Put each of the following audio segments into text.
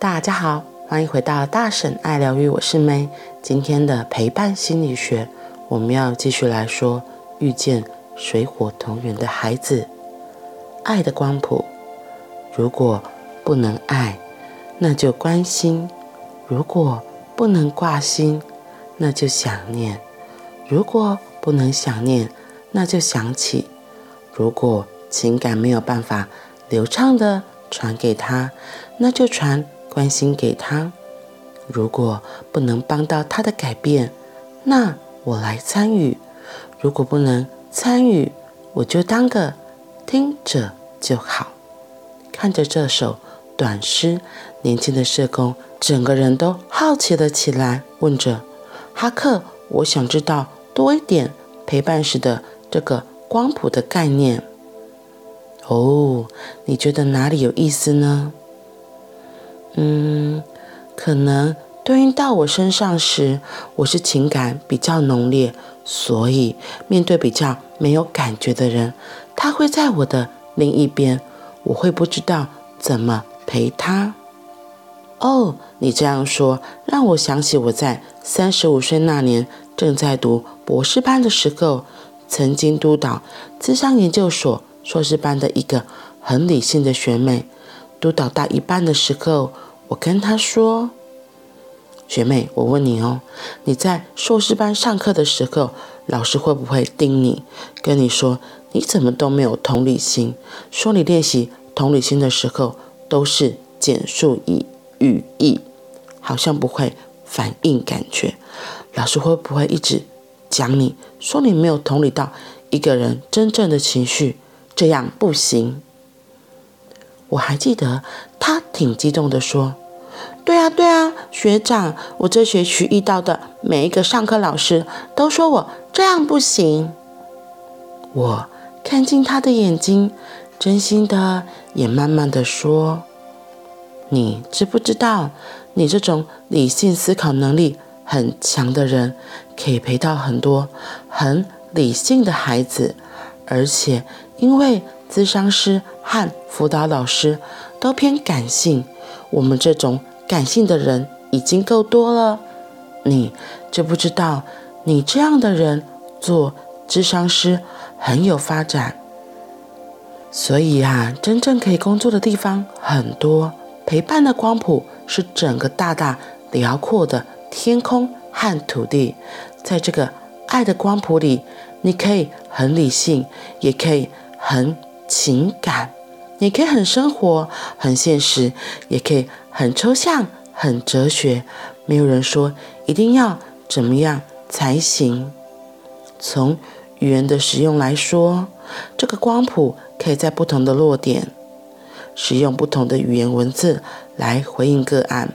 大家好，欢迎回到大婶爱疗愈，我是 May。今天的陪伴心理学，我们要继续来说遇见水火同源的孩子，爱的光谱。如果不能爱，那就关心；如果不能挂心，那就想念；如果不能想念，那就想起。如果情感没有办法流畅地传给他，那就传关心给他。如果不能帮到他的改变，那我来参与；如果不能参与，我就当个听者就好。看着这首短诗，年轻的社工整个人都好奇了起来，问着哈克：“我想知道多一点陪伴时的这个光谱的概念。”哦，你觉得哪里有意思呢？嗯，可能对应到我身上时，我是情感比较浓烈，所以面对比较没有感觉的人，他会在我的另一边，我会不知道怎么陪他。哦，你这样说让我想起我在三十五岁那年正在读博士班的时候，曾经督导咨商研究所。硕士班的一个很理性的学妹，督导到一半的时候，我跟她说：“学妹，我问你哦，你在硕士班上课的时候，老师会不会盯你，跟你说你怎么都没有同理心，说你练习同理心的时候都是简述以语义，好像不会反应感觉？老师会不会一直讲你，说你没有同理到一个人真正的情绪？”这样不行。我还记得他挺激动地说：“对啊，对啊，学长，我这学期遇到的每一个上课老师都说我这样不行。”我看进他的眼睛，真心的也慢慢的说：“你知不知道，你这种理性思考能力很强的人，可以陪到很多很理性的孩子，而且。”因为咨商师和辅导老师都偏感性，我们这种感性的人已经够多了。你知不知道，你这样的人做咨商师很有发展。所以啊，真正可以工作的地方很多。陪伴的光谱是整个大大辽阔的天空和土地，在这个爱的光谱里，你可以很理性，也可以。很情感，也可以很生活、很现实，也可以很抽象、很哲学。没有人说一定要怎么样才行。从语言的使用来说，这个光谱可以在不同的落点使用不同的语言文字来回应个案。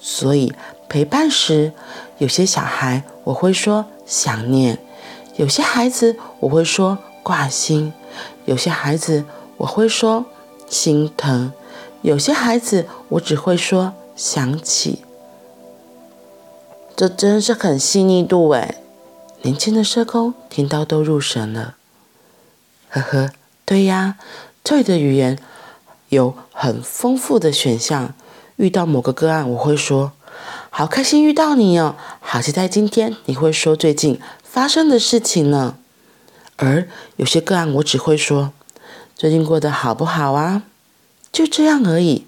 所以陪伴时，有些小孩我会说想念，有些孩子我会说挂心。有些孩子我会说心疼，有些孩子我只会说想起。这真是很细腻度哎！年轻的社工听到都入神了。呵呵，对呀，这里的语言有很丰富的选项。遇到某个个案，我会说好开心遇到你哦，好期待今天你会说最近发生的事情呢。而有些个案，我只会说最近过得好不好啊？就这样而已。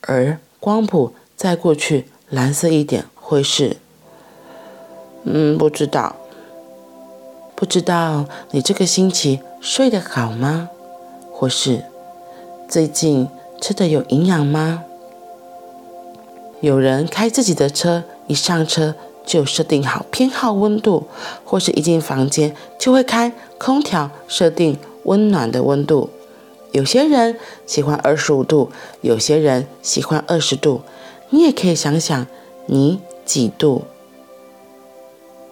而光谱再过去蓝色一点，会是嗯，不知道，不知道你这个星期睡得好吗？或是最近吃的有营养吗？有人开自己的车，一上车。就设定好偏好温度，或是一进房间就会开空调，设定温暖的温度。有些人喜欢二十五度，有些人喜欢二十度。你也可以想想，你几度？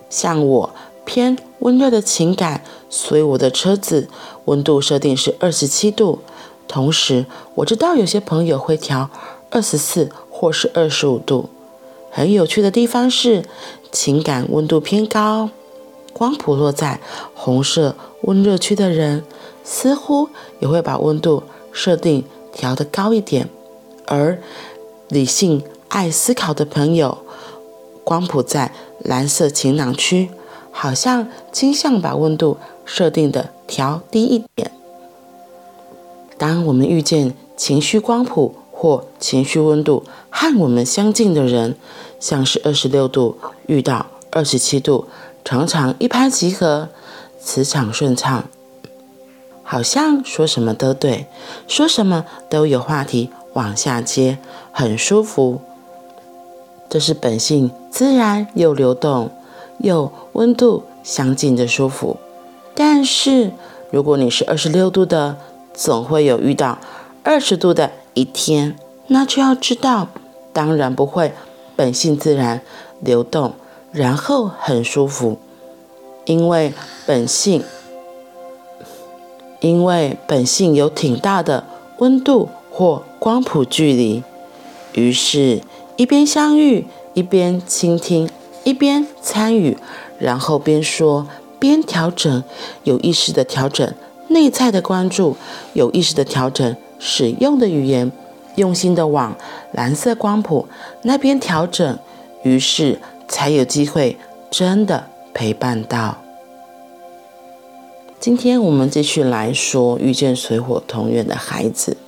像我偏温热的情感，所以我的车子温度设定是二十七度。同时，我知道有些朋友会调二十四或是二十五度。很有趣的地方是，情感温度偏高，光谱落在红色温热区的人，似乎也会把温度设定调得高一点；而理性、爱思考的朋友，光谱在蓝色晴朗区，好像倾向把温度设定的调低一点。当我们遇见情绪光谱或情绪温度和我们相近的人，像是二十六度遇到二十七度，常常一拍即合，磁场顺畅，好像说什么都对，说什么都有话题往下接，很舒服。这是本性自然又流动，又温度相近的舒服。但是如果你是二十六度的，总会有遇到二十度的一天，那就要知道，当然不会本性自然流动，然后很舒服，因为本性，因为本性有挺大的温度或光谱距离，于是。一边相遇，一边倾听，一边参与，然后边说边调整，有意识的调整内在的关注，有意识的调整使用的语言，用心的往蓝色光谱那边调整，于是才有机会真的陪伴到。今天我们继续来说遇见水火同源的孩子，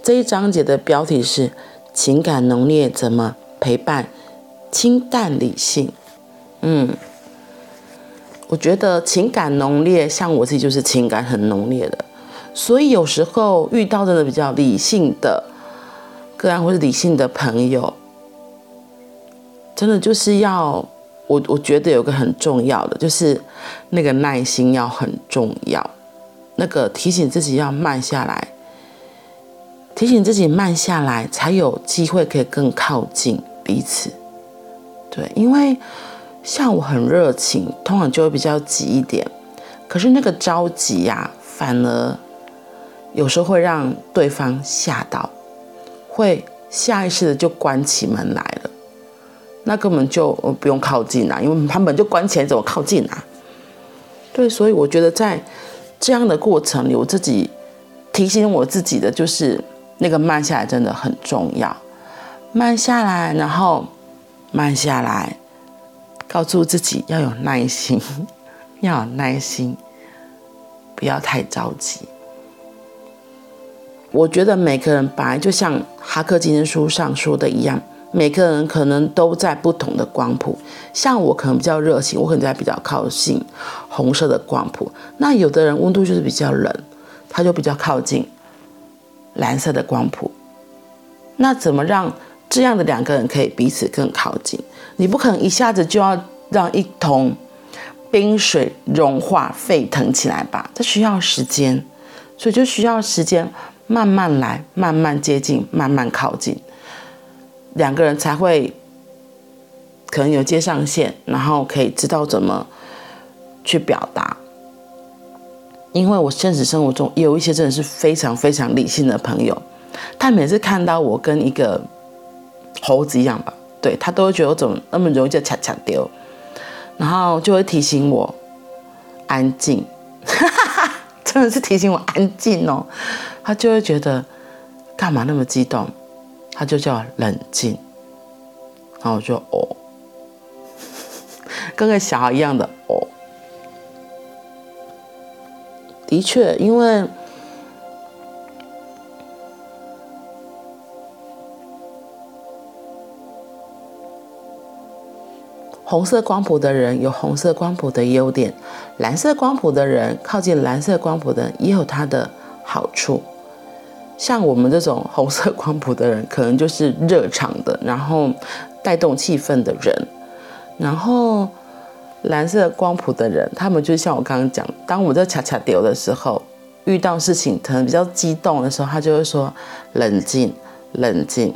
这一章节的标题是。情感浓烈怎么陪伴？清淡理性，嗯，我觉得情感浓烈，像我自己就是情感很浓烈的，所以有时候遇到真的比较理性的个案或是理性的朋友，真的就是要我我觉得有个很重要的，就是那个耐心要很重要，那个提醒自己要慢下来。提醒自己慢下来，才有机会可以更靠近彼此。对，因为像我很热情，通常就会比较急一点。可是那个着急呀，反而有时候会让对方吓到，会下意识的就关起门来了。那根本就不用靠近啊，因为他们就关起来，怎么靠近啊？对，所以我觉得在这样的过程里，我自己提醒我自己的就是。那个慢下来真的很重要，慢下来，然后慢下来，告诉自己要有耐心，要有耐心，不要太着急。我觉得每个人本来就像哈克精神书上说的一样，每个人可能都在不同的光谱。像我可能比较热情，我可能在比较靠近红色的光谱。那有的人温度就是比较冷，他就比较靠近。蓝色的光谱，那怎么让这样的两个人可以彼此更靠近？你不可能一下子就要让一桶冰水融化沸腾起来吧？这需要时间，所以就需要时间慢慢来，慢慢接近，慢慢靠近，两个人才会可能有接上线，然后可以知道怎么去表达。因为我现实生活中有一些真的是非常非常理性的朋友，他每次看到我跟一个猴子一样吧，对，他都会觉得我怎么那么容易就恰恰丢，然后就会提醒我安静，哈，真的是提醒我安静哦，他就会觉得干嘛那么激动，他就叫冷静，然后我就哦，跟个小孩一样的哦。的确，因为红色光谱的人有红色光谱的优点，蓝色光谱的人靠近蓝色光谱的也有它的好处。像我们这种红色光谱的人，可能就是热场的，然后带动气氛的人，然后。蓝色光谱的人，他们就像我刚刚讲，当我们在恰恰丢的时候，遇到事情可能比较激动的时候，他就会说冷静，冷静。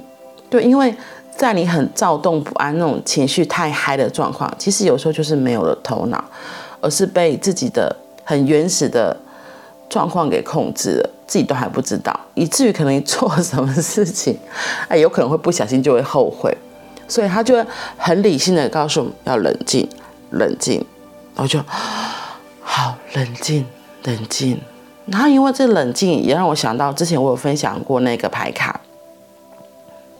对，因为在你很躁动不安那种情绪太嗨的状况，其实有时候就是没有了头脑，而是被自己的很原始的状况给控制了，自己都还不知道，以至于可能做什么事情，哎，有可能会不小心就会后悔，所以他就会很理性的告诉我们要冷静。冷静，然后就 好冷静，冷静。然后因为这冷静，也让我想到之前我有分享过那个牌卡，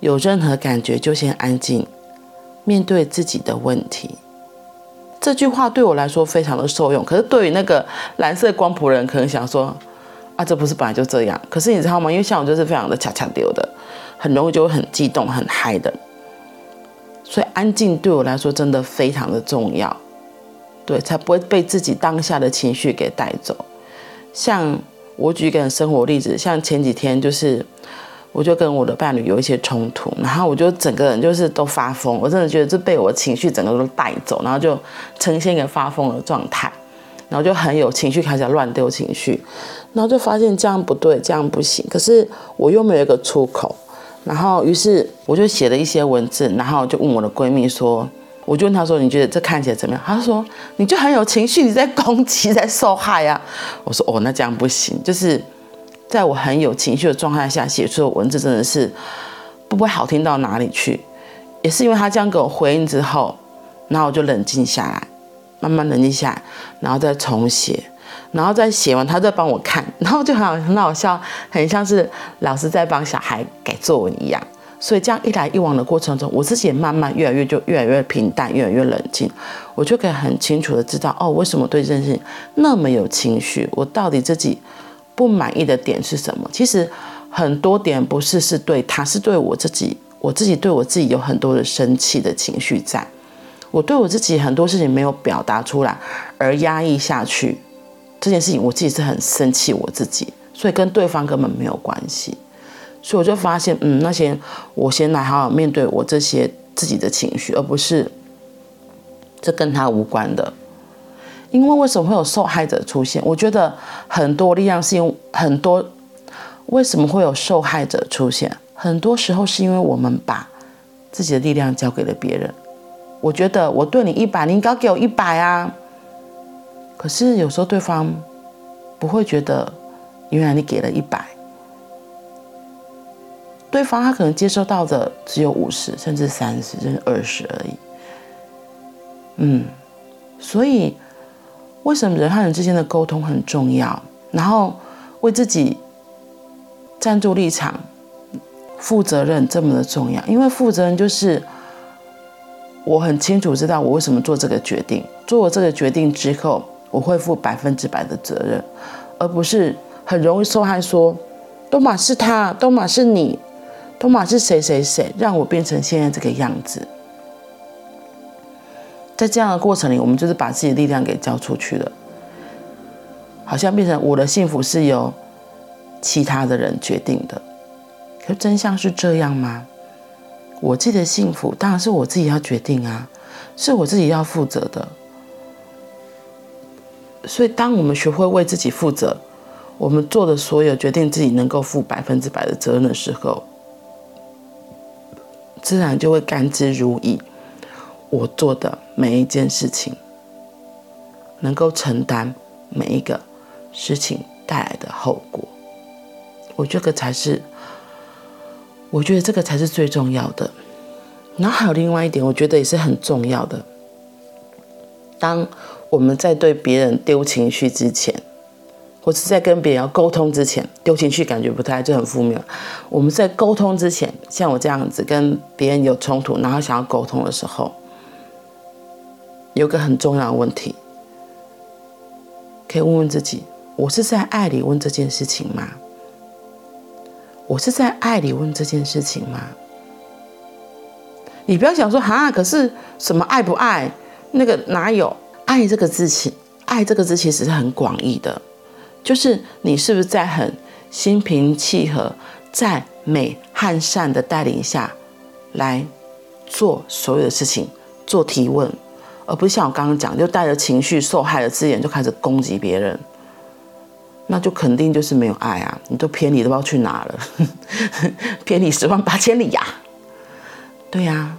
有任何感觉就先安静，面对自己的问题。这句话对我来说非常的受用，可是对于那个蓝色光谱人，可能想说，啊，这不是本来就这样？可是你知道吗？因为像我就是非常的恰恰丢的，很容易就会很激动、很嗨的，所以安静对我来说真的非常的重要，对，才不会被自己当下的情绪给带走。像我举一个生活例子，像前几天就是。我就跟我的伴侣有一些冲突，然后我就整个人就是都发疯，我真的觉得这被我情绪整个都带走，然后就呈现一个发疯的状态，然后就很有情绪，开始乱丢情绪，然后就发现这样不对，这样不行，可是我又没有一个出口，然后于是我就写了一些文字，然后就问我的闺蜜说，我就问她说，你觉得这看起来怎么样？她说你就很有情绪，你在攻击，在受害、啊。我说哦，那这样不行，就是。在我很有情绪的状态下写出的文字，真的是不会好听到哪里去。也是因为他这样给我回应之后，然后我就冷静下来，慢慢冷静下来，然后再重写，然后再写完，他再帮我看，然后就很很好笑，很像是老师在帮小孩改作文一样。所以这样一来一往的过程中，我自己也慢慢越来越就越来越平淡，越来越冷静，我就可以很清楚的知道，哦，为什么对这件事情那么有情绪？我到底自己。不满意的点是什么？其实很多点不是是对他，是对我自己。我自己对我自己有很多的生气的情绪在，我对我自己很多事情没有表达出来而压抑下去，这件事情我自己是很生气我自己，所以跟对方根本没有关系。所以我就发现，嗯，那些我先来好好面对我这些自己的情绪，而不是这跟他无关的。因为为什么会有受害者出现？我觉得很多力量是因为很多，为什么会有受害者出现？很多时候是因为我们把自己的力量交给了别人。我觉得我对你一百，你应该给我一百啊。可是有时候对方不会觉得，原来你给了一百，对方他可能接收到的只有五十，甚至三十，甚至二十而已。嗯，所以。为什么人和人之间的沟通很重要？然后为自己站住立场、负责任这么的重要？因为负责任就是我很清楚知道我为什么做这个决定，做了这个决定之后，我会负百分之百的责任，而不是很容易受害说，都马是他，都马是你，都马是谁谁谁让我变成现在这个样子。在这样的过程里，我们就是把自己的力量给交出去了，好像变成我的幸福是由其他的人决定的。可真相是这样吗？我自己的幸福当然是我自己要决定啊，是我自己要负责的。所以，当我们学会为自己负责，我们做的所有决定自己能够负百分之百的责任的时候，自然就会甘之如饴。我做的每一件事情，能够承担每一个事情带来的后果，我这个才是，我觉得这个才是最重要的。然后还有另外一点，我觉得也是很重要的。当我们在对别人丢情绪之前，或是在跟别人要沟通之前，丢情绪感觉不太就很负面。我们在沟通之前，像我这样子跟别人有冲突，然后想要沟通的时候。有个很重要的问题，可以问问自己：我是在爱里问这件事情吗？我是在爱里问这件事情吗？你不要想说哈，可是什么爱不爱？那个哪有爱这个字？其爱这个字其实是很广义的，就是你是不是在很心平气和，在美和善的带领下来做所有的事情，做提问。而不是像我刚刚讲，就带着情绪、受害的字眼就开始攻击别人，那就肯定就是没有爱啊！你都偏离，都不知道去哪了，偏离十万八千里呀！对呀，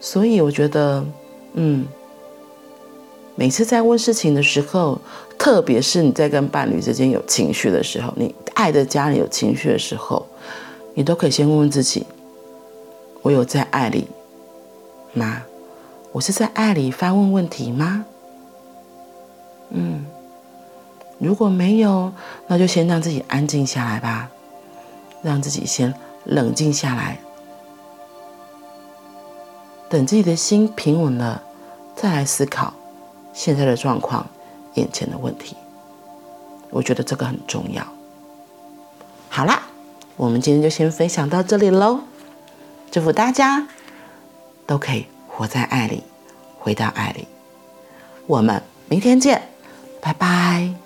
所以我觉得，嗯，每次在问事情的时候，特别是你在跟伴侣之间有情绪的时候，你爱的家人有情绪的时候，你都可以先问问自己：我有在爱里吗？我是在爱里发问问题吗？嗯，如果没有，那就先让自己安静下来吧，让自己先冷静下来，等自己的心平稳了，再来思考现在的状况、眼前的问题。我觉得这个很重要。好啦，我们今天就先分享到这里喽。祝福大家都可以活在爱里，回到爱里。我们明天见，拜拜。